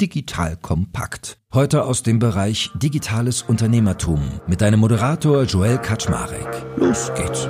Digital Kompakt. Heute aus dem Bereich Digitales Unternehmertum mit deinem Moderator Joel Kaczmarek. Los geht's.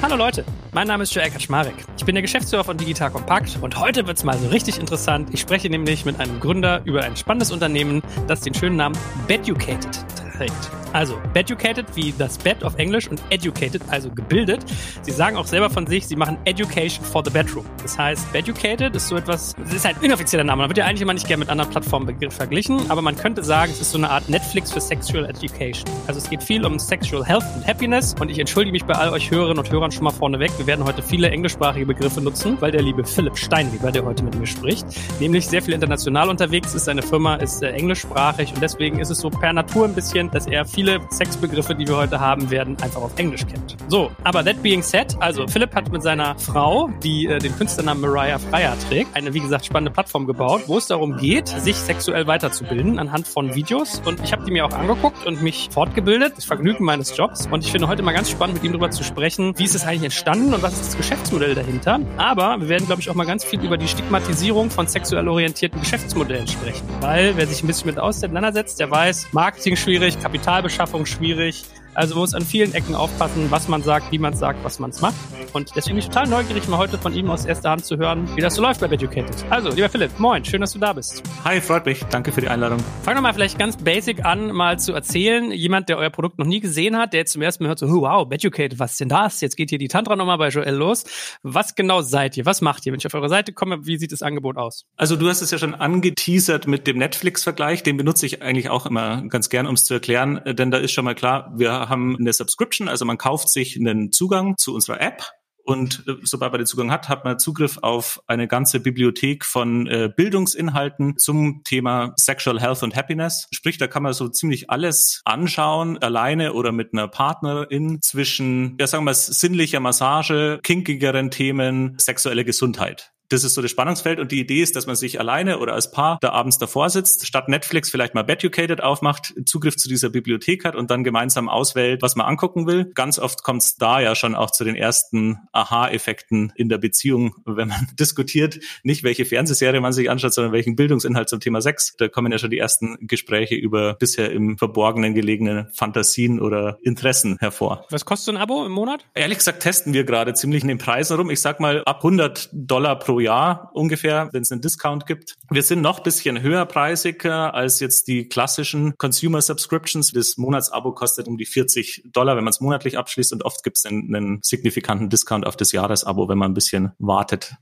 Hallo Leute, mein Name ist Joel Kaczmarek. Ich bin der Geschäftsführer von Digital Compact und heute wird's mal so richtig interessant. Ich spreche nämlich mit einem Gründer über ein spannendes Unternehmen, das den schönen Namen Beducated trägt. Also Beducated wie das Bed auf Englisch und Educated, also gebildet. Sie sagen auch selber von sich, sie machen Education for the Bedroom. Das heißt, Beducated ist so etwas, es ist ein inoffizieller Name. Man wird ja eigentlich immer nicht gerne mit anderen Plattformen verglichen, aber man könnte sagen, es ist so eine Art Netflix für Sexual Education. Also es geht viel um Sexual Health und Happiness und ich entschuldige mich bei all euch Hörerinnen und Hörern schon mal vorneweg. Wir werden heute viele englischsprachige Begriffe nutzen, weil der liebe Philipp Steinweber, der heute mit mir spricht, nämlich sehr viel international unterwegs ist. Seine Firma ist äh, englischsprachig und deswegen ist es so per Natur ein bisschen, dass er viele Sexbegriffe, die wir heute haben werden, einfach auf Englisch kennt. So, aber that being said, also Philipp hat mit seiner Frau, die äh, den Künstlernamen Mariah Freier trägt, eine, wie gesagt, spannende Plattform gebaut, wo es darum geht, sich sexuell weiterzubilden anhand von Videos. Und ich habe die mir auch angeguckt und mich fortgebildet, das Vergnügen meines Jobs. Und ich finde heute mal ganz spannend, mit ihm darüber zu sprechen, wie ist es eigentlich entstanden und was ist das Geschäftsmodell dahinter. Aber wir werden, glaube ich, auch mal ganz viel über die Stigmatisierung von sexuell orientierten Geschäftsmodellen sprechen. Weil wer sich ein bisschen mit auseinandersetzt, der weiß, Marketing schwierig, Kapitalbeschaffung schwierig, also man muss an vielen Ecken aufpassen, was man sagt, wie man sagt, was man macht. Und deswegen bin ich total neugierig, mal heute von ihm aus erster Hand zu hören, wie das so läuft bei Beducated. Also, lieber Philipp, moin, schön, dass du da bist. Hi, freut mich. Danke für die Einladung. Fangen wir mal vielleicht ganz basic an, mal zu erzählen. Jemand, der euer Produkt noch nie gesehen hat, der jetzt zum ersten Mal hört so, oh, wow, Beducated, was ist denn das? Jetzt geht hier die Tantra-Nummer bei Joel los. Was genau seid ihr? Was macht ihr? Wenn ich auf eure Seite komme, wie sieht das Angebot aus? Also du hast es ja schon angeteasert mit dem Netflix-Vergleich. Den benutze ich eigentlich auch immer ganz gern, um es zu erklären. Denn da ist schon mal klar, wir haben eine Subscription, also man kauft sich einen Zugang zu unserer App und äh, sobald man den Zugang hat, hat man Zugriff auf eine ganze Bibliothek von äh, Bildungsinhalten zum Thema Sexual Health und Happiness. Sprich, da kann man so ziemlich alles anschauen, alleine oder mit einer Partnerin zwischen, ja sagen wir, sinnlicher Massage, kinkigeren Themen, sexuelle Gesundheit. Das ist so das Spannungsfeld und die Idee ist, dass man sich alleine oder als Paar da abends davor sitzt, statt Netflix vielleicht mal Beducated aufmacht, Zugriff zu dieser Bibliothek hat und dann gemeinsam auswählt, was man angucken will. Ganz oft kommt es da ja schon auch zu den ersten Aha-Effekten in der Beziehung, wenn man diskutiert, nicht welche Fernsehserie man sich anschaut, sondern welchen Bildungsinhalt zum Thema Sex. Da kommen ja schon die ersten Gespräche über bisher im Verborgenen gelegene Fantasien oder Interessen hervor. Was kostet so ein Abo im Monat? Ehrlich gesagt testen wir gerade ziemlich in den Preisen rum. Ich sag mal ab 100 Dollar pro Jahr ungefähr, wenn es einen Discount gibt. Wir sind noch bisschen höherpreisiger als jetzt die klassischen Consumer Subscriptions. Das Monatsabo kostet um die 40 Dollar, wenn man es monatlich abschließt und oft gibt es einen, einen signifikanten Discount auf das Jahresabo, wenn man ein bisschen wartet.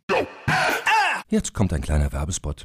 Jetzt kommt ein kleiner Werbespot.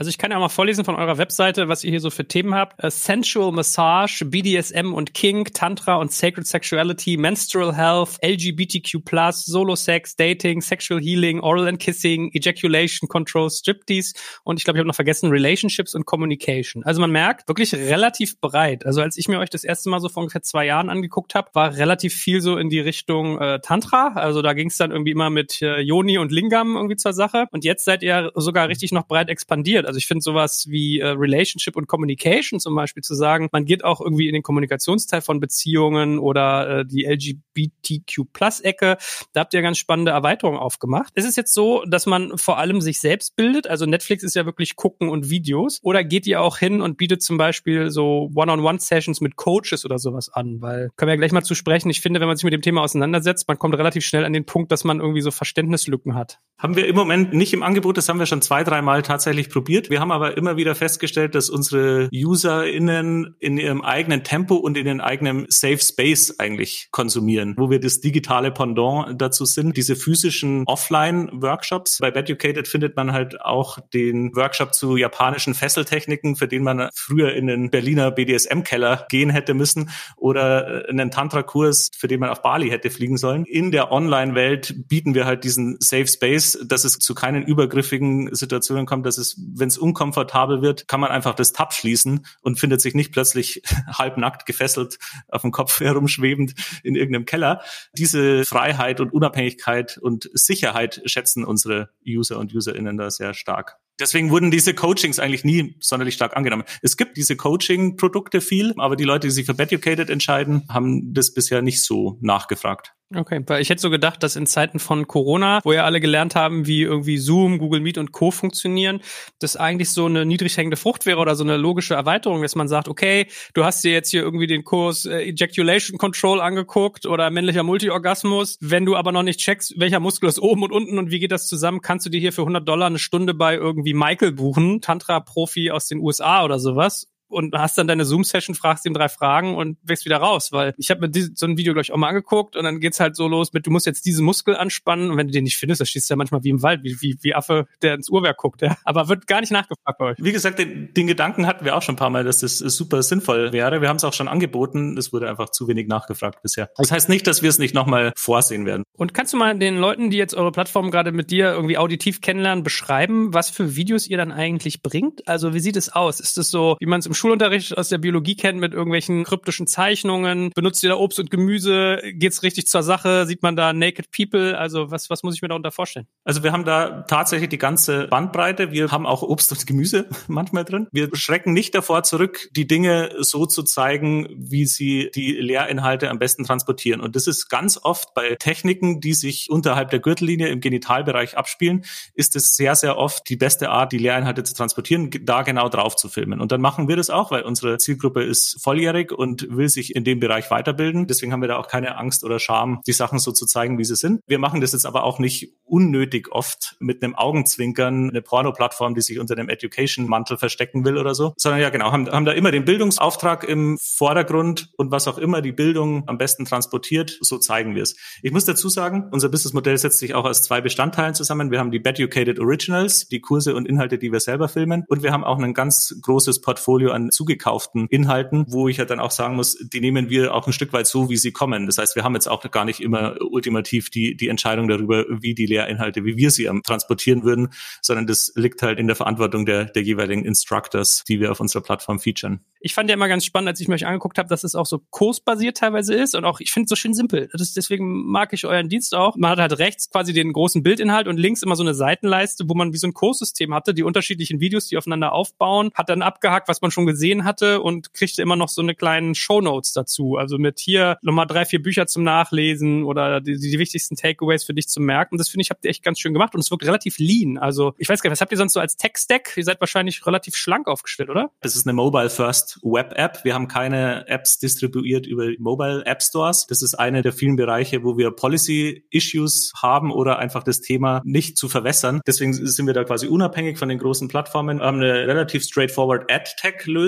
Also ich kann ja mal vorlesen von eurer Webseite, was ihr hier so für Themen habt. Uh, Sensual Massage, BDSM und Kink, Tantra und Sacred Sexuality, Menstrual Health, LGBTQ+, Solo Sex, Dating, Sexual Healing, Oral and Kissing, Ejaculation Control, Striptease und ich glaube, ich habe noch vergessen, Relationships und Communication. Also man merkt, wirklich relativ breit. Also als ich mir euch das erste Mal so vor ungefähr zwei Jahren angeguckt habe, war relativ viel so in die Richtung äh, Tantra. Also da ging es dann irgendwie immer mit äh, Yoni und Lingam irgendwie zur Sache. Und jetzt seid ihr sogar richtig noch breit expandiert. Also ich finde sowas wie äh, Relationship und Communication zum Beispiel zu sagen, man geht auch irgendwie in den Kommunikationsteil von Beziehungen oder äh, die LGBTQ-Plus-Ecke. Da habt ihr ganz spannende Erweiterungen aufgemacht. Ist es jetzt so, dass man vor allem sich selbst bildet? Also Netflix ist ja wirklich gucken und Videos. Oder geht ihr auch hin und bietet zum Beispiel so One-on-One-Sessions mit Coaches oder sowas an? Weil, können wir ja gleich mal zu sprechen. Ich finde, wenn man sich mit dem Thema auseinandersetzt, man kommt relativ schnell an den Punkt, dass man irgendwie so Verständnislücken hat. Haben wir im Moment nicht im Angebot, das haben wir schon zwei, dreimal tatsächlich probiert. Wir haben aber immer wieder festgestellt, dass unsere UserInnen in ihrem eigenen Tempo und in ihrem eigenen Safe Space eigentlich konsumieren, wo wir das digitale Pendant dazu sind. Diese physischen Offline-Workshops. Bei Beducated findet man halt auch den Workshop zu japanischen Fesseltechniken, für den man früher in den Berliner BDSM-Keller gehen hätte müssen oder einen Tantra-Kurs, für den man auf Bali hätte fliegen sollen. In der Online-Welt bieten wir halt diesen Safe Space, dass es zu keinen übergriffigen Situationen kommt, dass es, wenn es unkomfortabel wird, kann man einfach das Tab schließen und findet sich nicht plötzlich halbnackt gefesselt auf dem Kopf herumschwebend in irgendeinem Keller. Diese Freiheit und Unabhängigkeit und Sicherheit schätzen unsere User und Userinnen da sehr stark. Deswegen wurden diese Coachings eigentlich nie sonderlich stark angenommen. Es gibt diese Coaching-Produkte viel, aber die Leute, die sich für Beducated entscheiden, haben das bisher nicht so nachgefragt. Okay, weil ich hätte so gedacht, dass in Zeiten von Corona, wo ja alle gelernt haben, wie irgendwie Zoom, Google Meet und Co. funktionieren, das eigentlich so eine niedrig hängende Frucht wäre oder so eine logische Erweiterung, dass man sagt, okay, du hast dir jetzt hier irgendwie den Kurs äh, Ejaculation Control angeguckt oder männlicher Multiorgasmus. Wenn du aber noch nicht checkst, welcher Muskel ist oben und unten und wie geht das zusammen, kannst du dir hier für 100 Dollar eine Stunde bei irgendwie Michael buchen, Tantra-Profi aus den USA oder sowas und hast dann deine Zoom-Session, fragst ihm drei Fragen und wächst wieder raus, weil ich habe mir so ein Video gleich auch mal angeguckt und dann geht's halt so los mit, du musst jetzt diesen Muskel anspannen und wenn du den nicht findest, dann stehst du ja manchmal wie im Wald, wie, wie, wie Affe, der ins Uhrwerk guckt, ja. Aber wird gar nicht nachgefragt bei euch. Wie gesagt, den, den Gedanken hatten wir auch schon ein paar Mal, dass das super sinnvoll wäre. Wir haben es auch schon angeboten, es wurde einfach zu wenig nachgefragt bisher. Das heißt nicht, dass wir es nicht nochmal vorsehen werden. Und kannst du mal den Leuten, die jetzt eure Plattform gerade mit dir irgendwie auditiv kennenlernen, beschreiben, was für Videos ihr dann eigentlich bringt? Also wie sieht es aus? Ist es so, wie man es im Schulunterricht aus der Biologie kennt mit irgendwelchen kryptischen Zeichnungen? Benutzt ihr da Obst und Gemüse? Geht's richtig zur Sache? Sieht man da Naked People? Also was, was muss ich mir darunter vorstellen? Also wir haben da tatsächlich die ganze Bandbreite. Wir haben auch Obst und Gemüse manchmal drin. Wir schrecken nicht davor zurück, die Dinge so zu zeigen, wie sie die Lehrinhalte am besten transportieren. Und das ist ganz oft bei Techniken, die sich unterhalb der Gürtellinie im Genitalbereich abspielen, ist es sehr, sehr oft die beste Art, die Lehrinhalte zu transportieren, da genau drauf zu filmen. Und dann machen wir das auch, weil unsere Zielgruppe ist volljährig und will sich in dem Bereich weiterbilden. Deswegen haben wir da auch keine Angst oder Scham, die Sachen so zu zeigen, wie sie sind. Wir machen das jetzt aber auch nicht unnötig oft mit einem Augenzwinkern, eine Porno-Plattform, die sich unter dem Education-Mantel verstecken will oder so, sondern ja genau, haben, haben da immer den Bildungsauftrag im Vordergrund und was auch immer die Bildung am besten transportiert, so zeigen wir es. Ich muss dazu sagen, unser Businessmodell setzt sich auch aus zwei Bestandteilen zusammen. Wir haben die Beducated Originals, die Kurse und Inhalte, die wir selber filmen und wir haben auch ein ganz großes Portfolio an zugekauften gekauften Inhalten, wo ich ja dann auch sagen muss, die nehmen wir auch ein Stück weit so, wie sie kommen. Das heißt, wir haben jetzt auch gar nicht immer ultimativ die, die Entscheidung darüber, wie die Lehrinhalte, wie wir sie transportieren würden, sondern das liegt halt in der Verantwortung der, der jeweiligen Instructors, die wir auf unserer Plattform featuren. Ich fand ja immer ganz spannend, als ich mir euch angeguckt habe, dass es auch so kursbasiert teilweise ist und auch, ich finde es so schön simpel. Das deswegen mag ich euren Dienst auch. Man hat halt rechts quasi den großen Bildinhalt und links immer so eine Seitenleiste, wo man wie so ein Kurssystem hatte, die unterschiedlichen Videos, die aufeinander aufbauen, hat dann abgehakt, was man schon gesehen hatte und kriegte immer noch so eine kleinen Shownotes dazu. Also mit hier nochmal drei, vier Bücher zum Nachlesen oder die, die wichtigsten Takeaways für dich zu merken. Das finde ich, habt ihr echt ganz schön gemacht und es wirkt relativ lean. Also ich weiß gar nicht, was habt ihr sonst so als Tech-Stack? Ihr seid wahrscheinlich relativ schlank aufgestellt, oder? Es ist eine Mobile-First Web-App. Wir haben keine Apps distribuiert über Mobile App Stores. Das ist eine der vielen Bereiche, wo wir Policy-Issues haben oder einfach das Thema nicht zu verwässern. Deswegen sind wir da quasi unabhängig von den großen Plattformen. Wir haben eine relativ straightforward Ad-Tech-Lösung.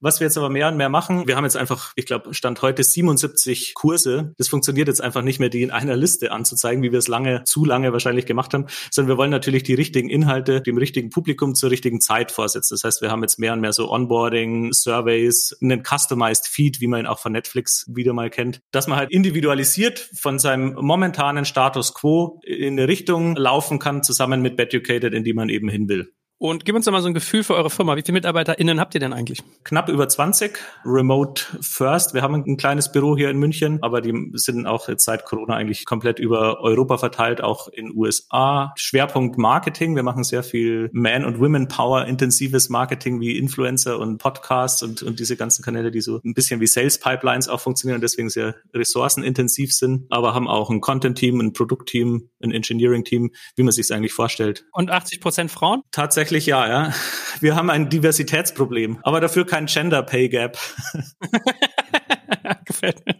Was wir jetzt aber mehr und mehr machen, wir haben jetzt einfach, ich glaube, Stand heute 77 Kurse. Das funktioniert jetzt einfach nicht mehr, die in einer Liste anzuzeigen, wie wir es lange, zu lange wahrscheinlich gemacht haben, sondern wir wollen natürlich die richtigen Inhalte dem richtigen Publikum zur richtigen Zeit vorsetzen. Das heißt, wir haben jetzt mehr und mehr so Onboarding, Surveys, einen Customized Feed, wie man ihn auch von Netflix wieder mal kennt, dass man halt individualisiert von seinem momentanen Status quo in eine Richtung laufen kann, zusammen mit Beducated, in die man eben hin will. Und gib uns doch mal so ein Gefühl für eure Firma. Wie viele MitarbeiterInnen habt ihr denn eigentlich? Knapp über 20, remote first. Wir haben ein kleines Büro hier in München, aber die sind auch jetzt seit Corona eigentlich komplett über Europa verteilt, auch in USA. Schwerpunkt Marketing. Wir machen sehr viel Man- und Women-Power-intensives Marketing wie Influencer und Podcasts und, und diese ganzen Kanäle, die so ein bisschen wie Sales-Pipelines auch funktionieren und deswegen sehr ressourcenintensiv sind, aber haben auch ein Content-Team, ein Produkt-Team, ein Engineering-Team, wie man sich es eigentlich vorstellt. Und 80 Prozent Frauen? Tatsächlich ja, ja. Wir haben ein Diversitätsproblem, aber dafür kein Gender Pay Gap. Gefällt mir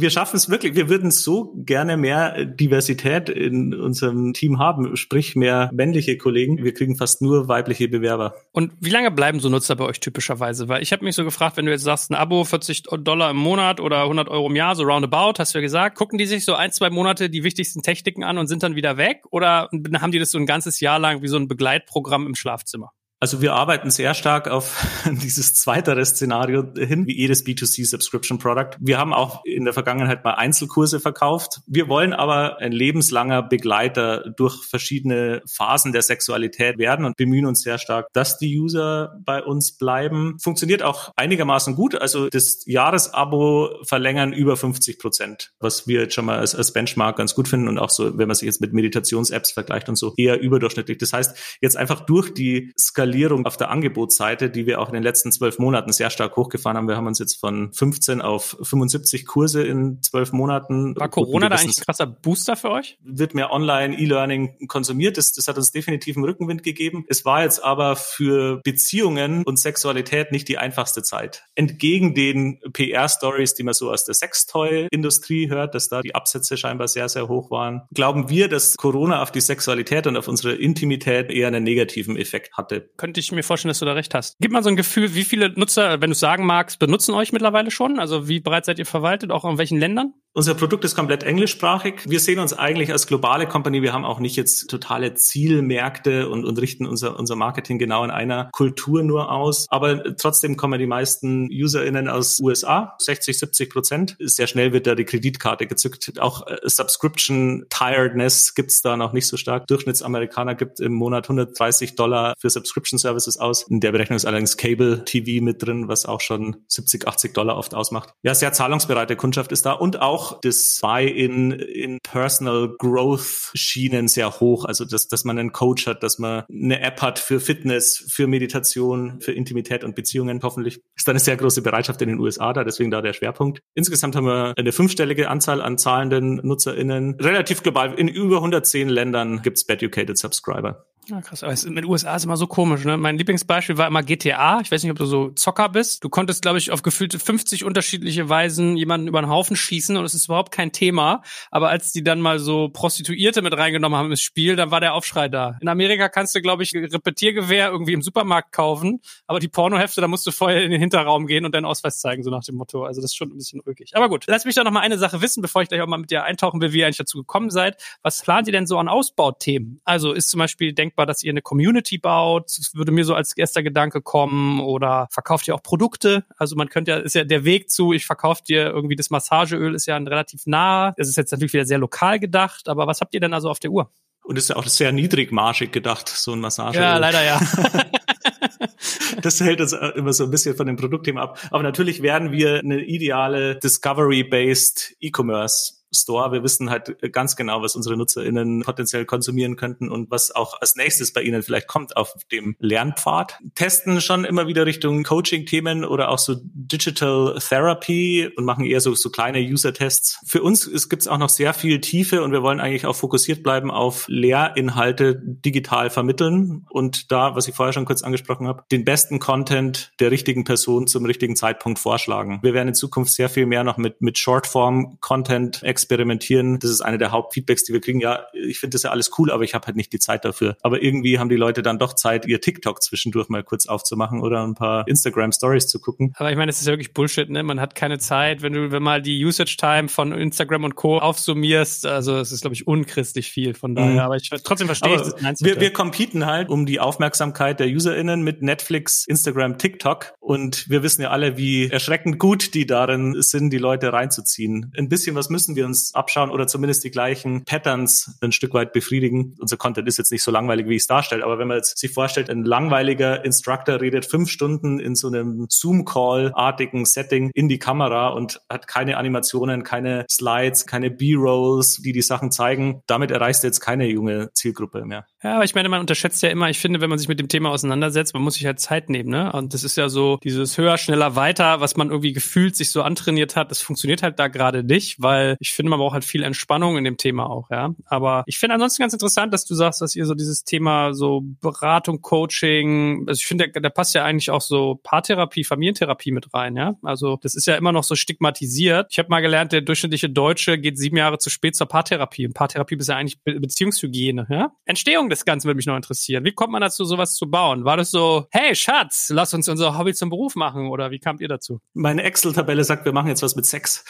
wir schaffen es wirklich. Wir würden so gerne mehr Diversität in unserem Team haben, sprich mehr männliche Kollegen. Wir kriegen fast nur weibliche Bewerber. Und wie lange bleiben so Nutzer bei euch typischerweise? Weil ich habe mich so gefragt, wenn du jetzt sagst, ein Abo 40 Dollar im Monat oder 100 Euro im Jahr, so roundabout, hast du ja gesagt, gucken die sich so ein, zwei Monate die wichtigsten Techniken an und sind dann wieder weg? Oder haben die das so ein ganzes Jahr lang wie so ein Begleitprogramm im Schlafzimmer? Also wir arbeiten sehr stark auf dieses zweitere Szenario hin, wie jedes B2C Subscription Product. Wir haben auch in der Vergangenheit mal Einzelkurse verkauft. Wir wollen aber ein lebenslanger Begleiter durch verschiedene Phasen der Sexualität werden und bemühen uns sehr stark, dass die User bei uns bleiben. Funktioniert auch einigermaßen gut. Also das Jahresabo verlängern über 50 Prozent, was wir jetzt schon mal als, als Benchmark ganz gut finden und auch so, wenn man sich jetzt mit Meditations-Apps vergleicht und so, eher überdurchschnittlich. Das heißt, jetzt einfach durch die Skalierung Skalierung auf der Angebotsseite, die wir auch in den letzten zwölf Monaten sehr stark hochgefahren haben. Wir haben uns jetzt von 15 auf 75 Kurse in zwölf Monaten. War Corona da eigentlich ein krasser Booster für euch? Wird mehr Online E-Learning konsumiert. Das, das hat uns definitiv einen Rückenwind gegeben. Es war jetzt aber für Beziehungen und Sexualität nicht die einfachste Zeit. Entgegen den PR-Stories, die man so aus der Sextoy-Industrie hört, dass da die Absätze scheinbar sehr, sehr hoch waren, glauben wir, dass Corona auf die Sexualität und auf unsere Intimität eher einen negativen Effekt hatte könnte ich mir vorstellen, dass du da recht hast. Gib mal so ein Gefühl, wie viele Nutzer, wenn du sagen magst, benutzen euch mittlerweile schon? Also wie breit seid ihr verwaltet, auch in welchen Ländern? Unser Produkt ist komplett englischsprachig. Wir sehen uns eigentlich als globale Company. Wir haben auch nicht jetzt totale Zielmärkte und, und richten unser, unser Marketing genau in einer Kultur nur aus. Aber trotzdem kommen die meisten UserInnen aus USA, 60, 70 Prozent. Sehr schnell wird da die Kreditkarte gezückt. Auch äh, Subscription Tiredness gibt's da noch nicht so stark. Durchschnittsamerikaner gibt im Monat 130 Dollar für Subscription Services aus. In der Berechnung ist allerdings Cable TV mit drin, was auch schon 70, 80 Dollar oft ausmacht. Ja, sehr zahlungsbereite Kundschaft ist da und auch das Buy-in in Personal Growth Schienen sehr hoch. Also, dass, dass man einen Coach hat, dass man eine App hat für Fitness, für Meditation, für Intimität und Beziehungen. Hoffentlich ist da eine sehr große Bereitschaft in den USA da, deswegen da der Schwerpunkt. Insgesamt haben wir eine fünfstellige Anzahl an zahlenden NutzerInnen. Relativ global. In über 110 Ländern gibt's Beducated Subscriber. Ja, krass. Aber es, mit den USA ist immer so komisch. Ne? Mein Lieblingsbeispiel war immer GTA. Ich weiß nicht, ob du so Zocker bist. Du konntest, glaube ich, auf gefühlte 50 unterschiedliche Weisen jemanden über den Haufen schießen und es ist überhaupt kein Thema. Aber als die dann mal so Prostituierte mit reingenommen haben ins Spiel, dann war der Aufschrei da. In Amerika kannst du, glaube ich, Repetiergewehr irgendwie im Supermarkt kaufen, aber die Pornohefte, da musst du vorher in den Hinterraum gehen und deinen Ausweis zeigen, so nach dem Motto. Also das ist schon ein bisschen rückig. Aber gut, lass mich doch noch mal eine Sache wissen, bevor ich gleich auch mal mit dir eintauchen will, wie ihr eigentlich dazu gekommen seid. Was plant ihr denn so an Ausbauthemen? Also ist zum Beispiel denkbar, denkbar, dass ihr eine Community baut? Das würde mir so als erster Gedanke kommen. Oder verkauft ihr auch Produkte? Also man könnte ja, ist ja der Weg zu, ich verkaufe dir irgendwie das Massageöl, ist ja ein relativ nah. Es ist jetzt natürlich wieder sehr lokal gedacht, aber was habt ihr denn also auf der Uhr? Und ist ja auch sehr niedrigmarschig gedacht, so ein Massageöl. Ja, leider ja. das hält uns immer so ein bisschen von dem Produktthema ab. Aber natürlich werden wir eine ideale Discovery-based E-Commerce Store. Wir wissen halt ganz genau, was unsere NutzerInnen potenziell konsumieren könnten und was auch als nächstes bei ihnen vielleicht kommt auf dem Lernpfad. Testen schon immer wieder Richtung Coaching-Themen oder auch so Digital Therapy und machen eher so, so kleine User-Tests. Für uns gibt es auch noch sehr viel Tiefe und wir wollen eigentlich auch fokussiert bleiben auf Lehrinhalte digital vermitteln und da, was ich vorher schon kurz angesprochen habe, den besten Content der richtigen Person zum richtigen Zeitpunkt vorschlagen. Wir werden in Zukunft sehr viel mehr noch mit, mit Shortform-Content experimentieren. Das ist eine der Hauptfeedbacks, die wir kriegen. Ja, ich finde das ja alles cool, aber ich habe halt nicht die Zeit dafür. Aber irgendwie haben die Leute dann doch Zeit, ihr TikTok zwischendurch mal kurz aufzumachen oder ein paar Instagram Stories zu gucken. Aber ich meine, das ist ja wirklich Bullshit, ne? Man hat keine Zeit, wenn du, wenn mal die Usage Time von Instagram und Co. aufsummierst, also es ist, glaube ich, unchristlich viel von daher. Mhm. Aber ich trotzdem verstehe ich das wir, wir competen halt um die Aufmerksamkeit der UserInnen mit Netflix, Instagram, TikTok. Und wir wissen ja alle, wie erschreckend gut die darin sind, die Leute reinzuziehen. Ein bisschen was müssen wir uns abschauen oder zumindest die gleichen Patterns ein Stück weit befriedigen. Unser Content ist jetzt nicht so langweilig, wie es darstelle, aber wenn man jetzt sich vorstellt, ein langweiliger Instructor redet fünf Stunden in so einem Zoom-Call-artigen Setting in die Kamera und hat keine Animationen, keine Slides, keine B-Rolls, die die Sachen zeigen. Damit erreichst du jetzt keine junge Zielgruppe mehr. Ja, aber ich meine, man unterschätzt ja immer, ich finde, wenn man sich mit dem Thema auseinandersetzt, man muss sich halt Zeit nehmen, ne? Und das ist ja so dieses höher, schneller, weiter, was man irgendwie gefühlt sich so antrainiert hat, das funktioniert halt da gerade nicht, weil ich finde, man braucht halt viel Entspannung in dem Thema auch, ja. Aber ich finde ansonsten ganz interessant, dass du sagst, dass ihr so dieses Thema so Beratung, Coaching, also ich finde, da passt ja eigentlich auch so Paartherapie, Familientherapie mit rein, ja. Also das ist ja immer noch so stigmatisiert. Ich habe mal gelernt, der durchschnittliche Deutsche geht sieben Jahre zu spät zur Paartherapie. Und Paartherapie ist ja eigentlich Be Beziehungshygiene, ja. Entstehung des Ganzen würde mich noch interessieren. Wie kommt man dazu, sowas zu bauen? War das so, hey Schatz, lass uns unser Hobby zum Beruf machen oder wie kamt ihr dazu? Meine Excel-Tabelle sagt, wir machen jetzt was mit Sex.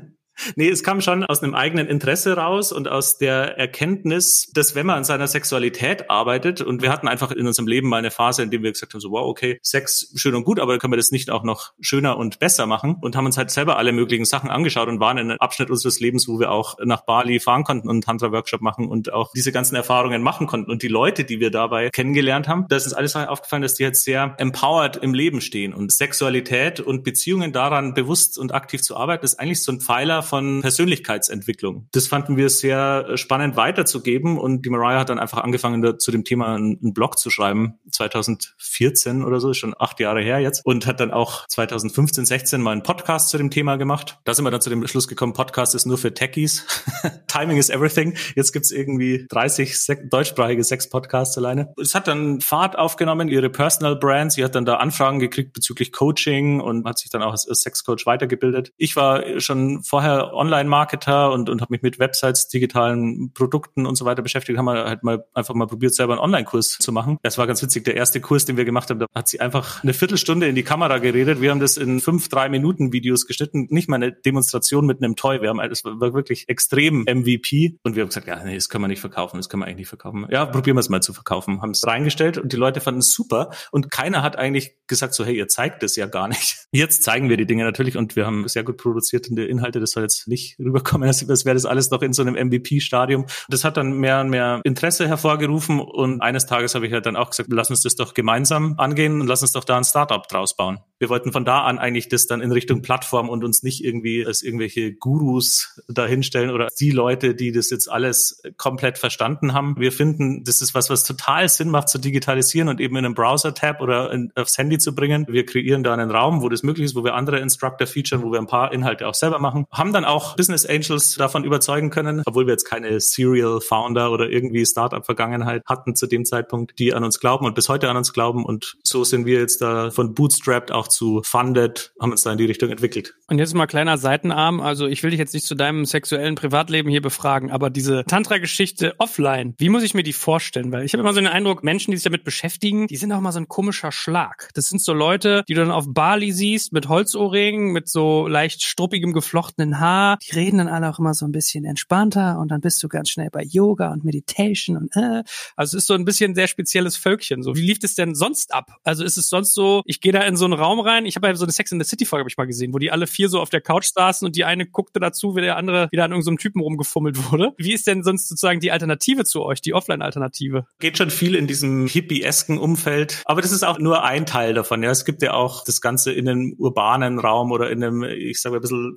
Nee, es kam schon aus einem eigenen Interesse raus und aus der Erkenntnis, dass wenn man an seiner Sexualität arbeitet und wir hatten einfach in unserem Leben mal eine Phase, in der wir gesagt haben, so wow, okay, Sex schön und gut, aber können wir das nicht auch noch schöner und besser machen? Und haben uns halt selber alle möglichen Sachen angeschaut und waren in einem Abschnitt unseres Lebens, wo wir auch nach Bali fahren konnten und Tantra-Workshop machen und auch diese ganzen Erfahrungen machen konnten. Und die Leute, die wir dabei kennengelernt haben, da ist uns alles aufgefallen, dass die jetzt sehr empowered im Leben stehen. Und Sexualität und Beziehungen daran bewusst und aktiv zu arbeiten, ist eigentlich so ein Pfeiler von Persönlichkeitsentwicklung. Das fanden wir sehr äh, spannend weiterzugeben und die Mariah hat dann einfach angefangen, zu dem Thema einen, Blog zu schreiben, 2014 oder so, schon acht Jahre her jetzt und hat dann auch 2015, 16 mal einen Podcast zu dem Thema gemacht. Da sind wir dann zu dem Schluss gekommen, Podcast ist nur für Techies. Timing is everything. Jetzt gibt's irgendwie 30 Se deutschsprachige Sex-Podcasts alleine. Es hat dann Fahrt aufgenommen, ihre Personal Brand. Sie hat dann da Anfragen gekriegt bezüglich Coaching und hat sich dann auch als Sex-Coach weitergebildet. Ich war schon vorher Online-Marketer und, und habe mich mit Websites, digitalen Produkten und so weiter beschäftigt, haben wir halt mal einfach mal probiert, selber einen Online-Kurs zu machen. Das war ganz witzig. Der erste Kurs, den wir gemacht haben, da hat sie einfach eine Viertelstunde in die Kamera geredet. Wir haben das in fünf, drei Minuten Videos geschnitten. Nicht mal eine Demonstration mit einem Toy. Wir haben, das war wirklich extrem MVP. Und wir haben gesagt, ja, nee, das können wir nicht verkaufen. Das können wir eigentlich nicht verkaufen. Ja, probieren wir es mal zu verkaufen. Haben es reingestellt und die Leute fanden es super. Und keiner hat eigentlich gesagt so, hey, ihr zeigt das ja gar nicht. Jetzt zeigen wir die Dinge natürlich und wir haben sehr gut produzierte Inhalte. Das soll jetzt nicht rüberkommen, als wäre das alles noch in so einem MVP-Stadium. Das hat dann mehr und mehr Interesse hervorgerufen und eines Tages habe ich halt dann auch gesagt, lass uns das doch gemeinsam angehen und lass uns doch da ein Startup draus bauen. Wir wollten von da an eigentlich das dann in Richtung Plattform und uns nicht irgendwie als irgendwelche Gurus dahinstellen oder die Leute, die das jetzt alles komplett verstanden haben. Wir finden, das ist was, was total Sinn macht zu digitalisieren und eben in einem Browser-Tab oder in, aufs Handy zu bringen. Wir kreieren da einen Raum, wo das möglich ist, wo wir andere Instructor featuren, wo wir ein paar Inhalte auch selber machen. Haben dann auch Business Angels davon überzeugen können, obwohl wir jetzt keine Serial Founder oder irgendwie Startup-Vergangenheit hatten zu dem Zeitpunkt, die an uns glauben und bis heute an uns glauben. Und so sind wir jetzt da von Bootstrapped auch zu Funded, haben uns da in die Richtung entwickelt. Und jetzt mal kleiner Seitenarm. Also ich will dich jetzt nicht zu deinem sexuellen Privatleben hier befragen, aber diese Tantra-Geschichte offline, wie muss ich mir die vorstellen? Weil ich habe immer so den Eindruck, Menschen, die sich damit beschäftigen, die sind auch mal so ein komischer Schlag. Das sind so Leute, die du dann auf Bali siehst mit Holzohrringen, mit so leicht struppigem geflochtenen Haar. Die reden dann alle auch immer so ein bisschen entspannter und dann bist du ganz schnell bei Yoga und Meditation und äh. Also es ist so ein bisschen ein sehr spezielles Völkchen. So, wie lief es denn sonst ab? Also ist es sonst so, ich gehe da in so einen Raum rein, ich habe ja so eine Sex in the City Folge hab ich mal gesehen, wo die alle vier so auf der Couch saßen und die eine guckte dazu, wie der andere wieder an irgendeinem so Typen rumgefummelt wurde. Wie ist denn sonst sozusagen die Alternative zu euch, die Offline-Alternative? Geht schon viel in diesem hippie-esken Umfeld, aber das ist auch nur ein Teil davon. Ja, es gibt ja auch das Ganze in einem urbanen Raum oder in einem, ich sage mal, ein bisschen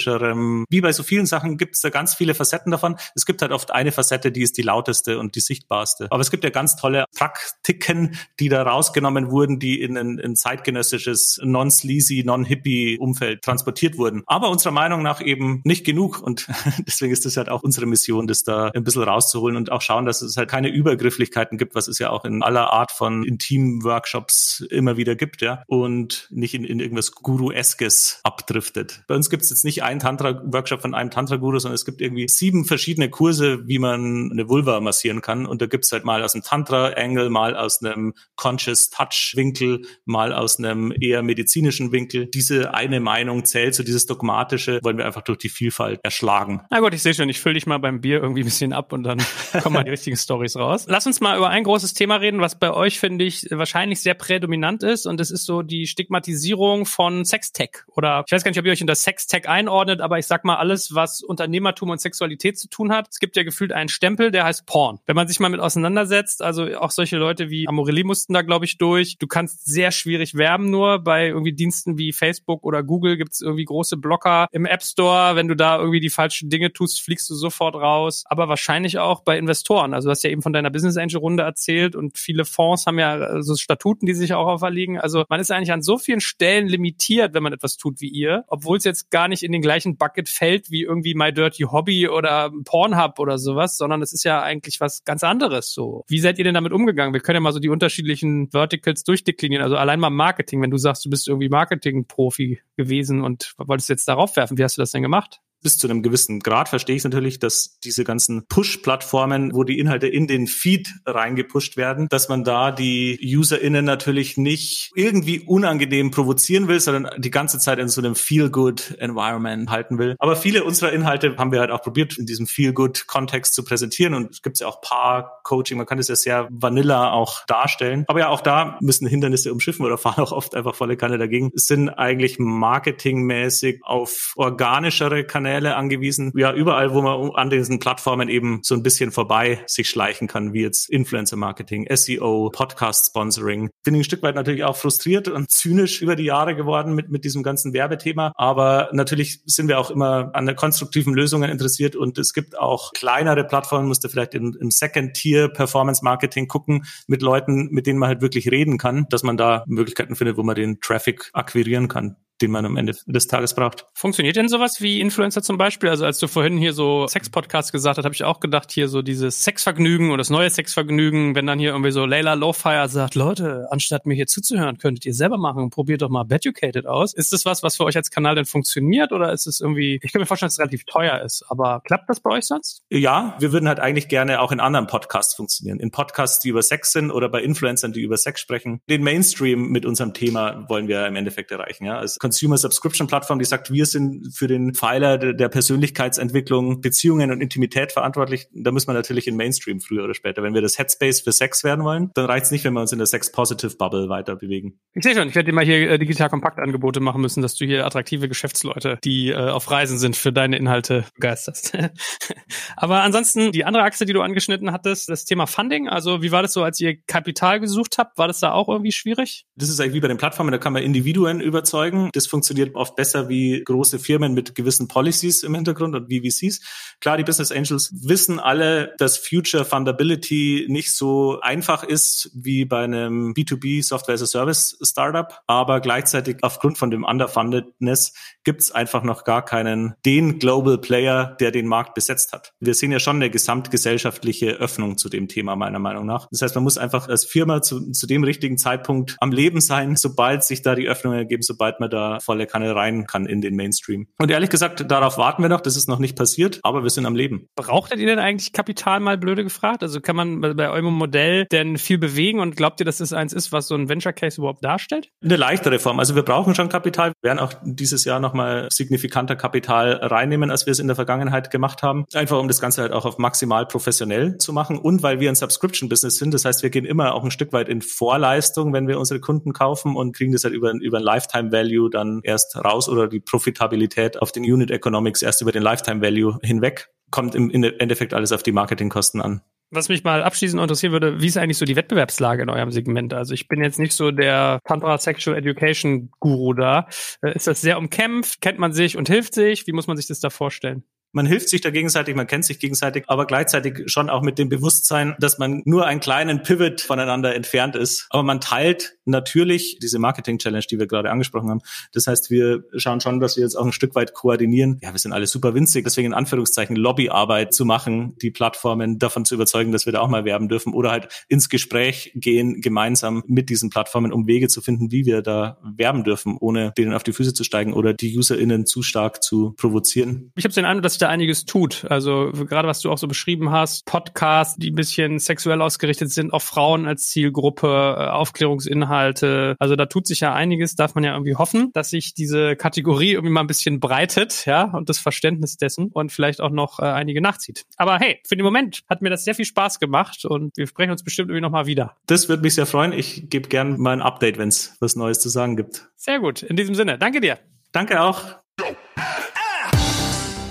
zeitgenössischerem, wie bei so vielen Sachen gibt es da ganz viele Facetten davon. Es gibt halt oft eine Facette, die ist die lauteste und die sichtbarste. Aber es gibt ja ganz tolle Praktiken, die da rausgenommen wurden, die in ein, ein zeitgenössisches, non-sleazy, non-hippie-Umfeld transportiert wurden. Aber unserer Meinung nach eben nicht genug. Und deswegen ist das halt auch unsere Mission, das da ein bisschen rauszuholen und auch schauen, dass es halt keine Übergrifflichkeiten gibt, was es ja auch in aller Art von intimen Workshops immer wieder gibt, ja. Und nicht in, in irgendwas Guru-eskes abdriftet. Bei uns gibt es jetzt nicht ein Tantra-Workshop von einem Tantra-Guru, sondern es gibt irgendwie sieben verschiedene Kurse, wie man eine Vulva massieren kann. Und da gibt's halt mal aus dem Tantra-Angle, mal aus einem Conscious Touch-Winkel, mal aus einem eher medizinischen Winkel. Diese eine Meinung zählt, so dieses Dogmatische, wollen wir einfach durch die Vielfalt erschlagen. Na gut, ich sehe schon, ich fülle dich mal beim Bier irgendwie ein bisschen ab und dann kommen mal die richtigen Stories raus. Lass uns mal über ein großes Thema reden, was bei euch, finde ich, wahrscheinlich sehr prädominant ist. Und das ist so die Stigmatisierung von Sextech. Oder ich weiß gar nicht, ob ihr euch unter Sextech einordnet, aber ich sag mal alles, was Unternehmertum und Sexualität zu tun hat. Es gibt ja gefühlt einen Stempel, der heißt Porn. Wenn man sich mal mit auseinandersetzt, also auch solche Leute wie Amorelli mussten da, glaube ich, durch. Du kannst sehr schwierig werben nur. Bei irgendwie Diensten wie Facebook oder Google gibt's irgendwie große Blocker im App Store. Wenn du da irgendwie die falschen Dinge tust, fliegst du sofort raus. Aber wahrscheinlich auch bei Investoren. Also du hast ja eben von deiner Business Angel Runde erzählt und viele Fonds haben ja so Statuten, die sich auch auferlegen. Also man ist eigentlich an so vielen Stellen limitiert, wenn man etwas tut wie ihr, obwohl es jetzt gar nicht in den gleichen Bucket fällt wie irgendwie My Dirty Hobby oder Pornhub oder sowas, sondern es ist ja eigentlich was ganz anderes so. Wie seid ihr denn damit umgegangen? Wir können ja mal so die unterschiedlichen Verticals durchdeklinieren. Also allein mal Marketing, wenn du sagst, du bist irgendwie Marketing-Profi gewesen und wolltest jetzt darauf werfen, wie hast du das denn gemacht? Bis zu einem gewissen Grad verstehe ich natürlich, dass diese ganzen Push-Plattformen, wo die Inhalte in den Feed reingepusht werden, dass man da die UserInnen natürlich nicht irgendwie unangenehm provozieren will, sondern die ganze Zeit in so einem Feel-Good-Environment halten will. Aber viele unserer Inhalte haben wir halt auch probiert, in diesem Feel-Good-Kontext zu präsentieren und es gibt ja auch Paar-Coaching, man kann das ja sehr vanilla auch darstellen. Aber ja, auch da müssen Hindernisse umschiffen oder fahren auch oft einfach volle Kanne dagegen. Es sind eigentlich marketingmäßig auf organischere Kanäle Kanäle angewiesen. Ja, überall, wo man an diesen Plattformen eben so ein bisschen vorbei sich schleichen kann, wie jetzt Influencer Marketing, SEO, Podcast Sponsoring. Bin ein Stück weit natürlich auch frustriert und zynisch über die Jahre geworden mit, mit diesem ganzen Werbethema. Aber natürlich sind wir auch immer an der konstruktiven Lösungen interessiert und es gibt auch kleinere Plattformen, musste vielleicht im Second-Tier Performance Marketing gucken mit Leuten, mit denen man halt wirklich reden kann, dass man da Möglichkeiten findet, wo man den Traffic akquirieren kann den man am Ende des Tages braucht. Funktioniert denn sowas wie Influencer zum Beispiel? Also als du vorhin hier so Sex-Podcast gesagt hast, habe ich auch gedacht, hier so dieses Sexvergnügen oder das neue Sexvergnügen, wenn dann hier irgendwie so Layla Lowfire sagt, Leute, anstatt mir hier zuzuhören, könntet ihr selber machen, probiert doch mal Beducated aus. Ist das was, was für euch als Kanal denn funktioniert oder ist es irgendwie, ich kann mir vorstellen, dass es relativ teuer ist, aber klappt das bei euch sonst? Ja, wir würden halt eigentlich gerne auch in anderen Podcasts funktionieren. In Podcasts, die über Sex sind oder bei Influencern, die über Sex sprechen. Den Mainstream mit unserem Thema wollen wir im Endeffekt erreichen. Ja? Also Consumer Subscription Plattform, die sagt, wir sind für den Pfeiler der Persönlichkeitsentwicklung, Beziehungen und Intimität verantwortlich. Da muss man natürlich in Mainstream früher oder später. Wenn wir das Headspace für Sex werden wollen, dann reicht es nicht, wenn wir uns in der Sex-Positive-Bubble weiter bewegen. Ich sehe schon, ich werde dir mal hier äh, digital Kompakt-Angebote machen müssen, dass du hier attraktive Geschäftsleute, die äh, auf Reisen sind, für deine Inhalte begeisterst. Aber ansonsten, die andere Achse, die du angeschnitten hattest, das Thema Funding. Also wie war das so, als ihr Kapital gesucht habt? War das da auch irgendwie schwierig? Das ist eigentlich wie bei den Plattformen, da kann man Individuen überzeugen. Das funktioniert funktioniert oft besser wie große Firmen mit gewissen Policies im Hintergrund und wie VCs. Klar, die Business Angels wissen alle, dass Future Fundability nicht so einfach ist wie bei einem B2B Software as a Service Startup, aber gleichzeitig aufgrund von dem Underfundedness gibt es einfach noch gar keinen, den Global Player, der den Markt besetzt hat. Wir sehen ja schon eine gesamtgesellschaftliche Öffnung zu dem Thema meiner Meinung nach. Das heißt, man muss einfach als Firma zu, zu dem richtigen Zeitpunkt am Leben sein, sobald sich da die Öffnungen ergeben, sobald man da volle Kanne rein kann in den Mainstream. Und ehrlich gesagt, darauf warten wir noch. Das ist noch nicht passiert, aber wir sind am Leben. Brauchtet ihr denn eigentlich Kapital mal blöde gefragt? Also kann man bei eurem Modell denn viel bewegen und glaubt ihr, dass es eins ist, was so ein Venture Case überhaupt darstellt? Eine leichtere Form. Also wir brauchen schon Kapital. Wir werden auch dieses Jahr nochmal signifikanter Kapital reinnehmen, als wir es in der Vergangenheit gemacht haben. Einfach um das Ganze halt auch auf maximal professionell zu machen und weil wir ein Subscription-Business sind. Das heißt, wir gehen immer auch ein Stück weit in Vorleistung, wenn wir unsere Kunden kaufen und kriegen das halt über, über ein Lifetime-Value dann erst raus oder die Profitabilität auf den Unit Economics erst über den Lifetime Value hinweg. Kommt im Endeffekt alles auf die Marketingkosten an. Was mich mal abschließend interessieren würde, wie ist eigentlich so die Wettbewerbslage in eurem Segment? Also ich bin jetzt nicht so der Tantra Sexual Education Guru da. Äh, ist das sehr umkämpft? Kennt man sich und hilft sich? Wie muss man sich das da vorstellen? Man hilft sich da gegenseitig, man kennt sich gegenseitig, aber gleichzeitig schon auch mit dem Bewusstsein, dass man nur einen kleinen Pivot voneinander entfernt ist. Aber man teilt natürlich diese Marketing-Challenge, die wir gerade angesprochen haben. Das heißt, wir schauen schon, dass wir jetzt auch ein Stück weit koordinieren. Ja, wir sind alle super winzig, deswegen in Anführungszeichen Lobbyarbeit zu machen, die Plattformen davon zu überzeugen, dass wir da auch mal werben dürfen oder halt ins Gespräch gehen, gemeinsam mit diesen Plattformen, um Wege zu finden, wie wir da werben dürfen, ohne denen auf die Füße zu steigen oder die UserInnen zu stark zu provozieren. Ich habe den Eindruck, dass da einiges tut. Also gerade was du auch so beschrieben hast, Podcasts, die ein bisschen sexuell ausgerichtet sind, auf Frauen als Zielgruppe, äh, Aufklärungsinhalte. Also da tut sich ja einiges, darf man ja irgendwie hoffen, dass sich diese Kategorie irgendwie mal ein bisschen breitet, ja, und das Verständnis dessen und vielleicht auch noch äh, einige nachzieht. Aber hey, für den Moment hat mir das sehr viel Spaß gemacht und wir sprechen uns bestimmt irgendwie nochmal wieder. Das würde mich sehr freuen. Ich gebe gern mal ein Update, wenn es was Neues zu sagen gibt. Sehr gut. In diesem Sinne, danke dir. Danke auch.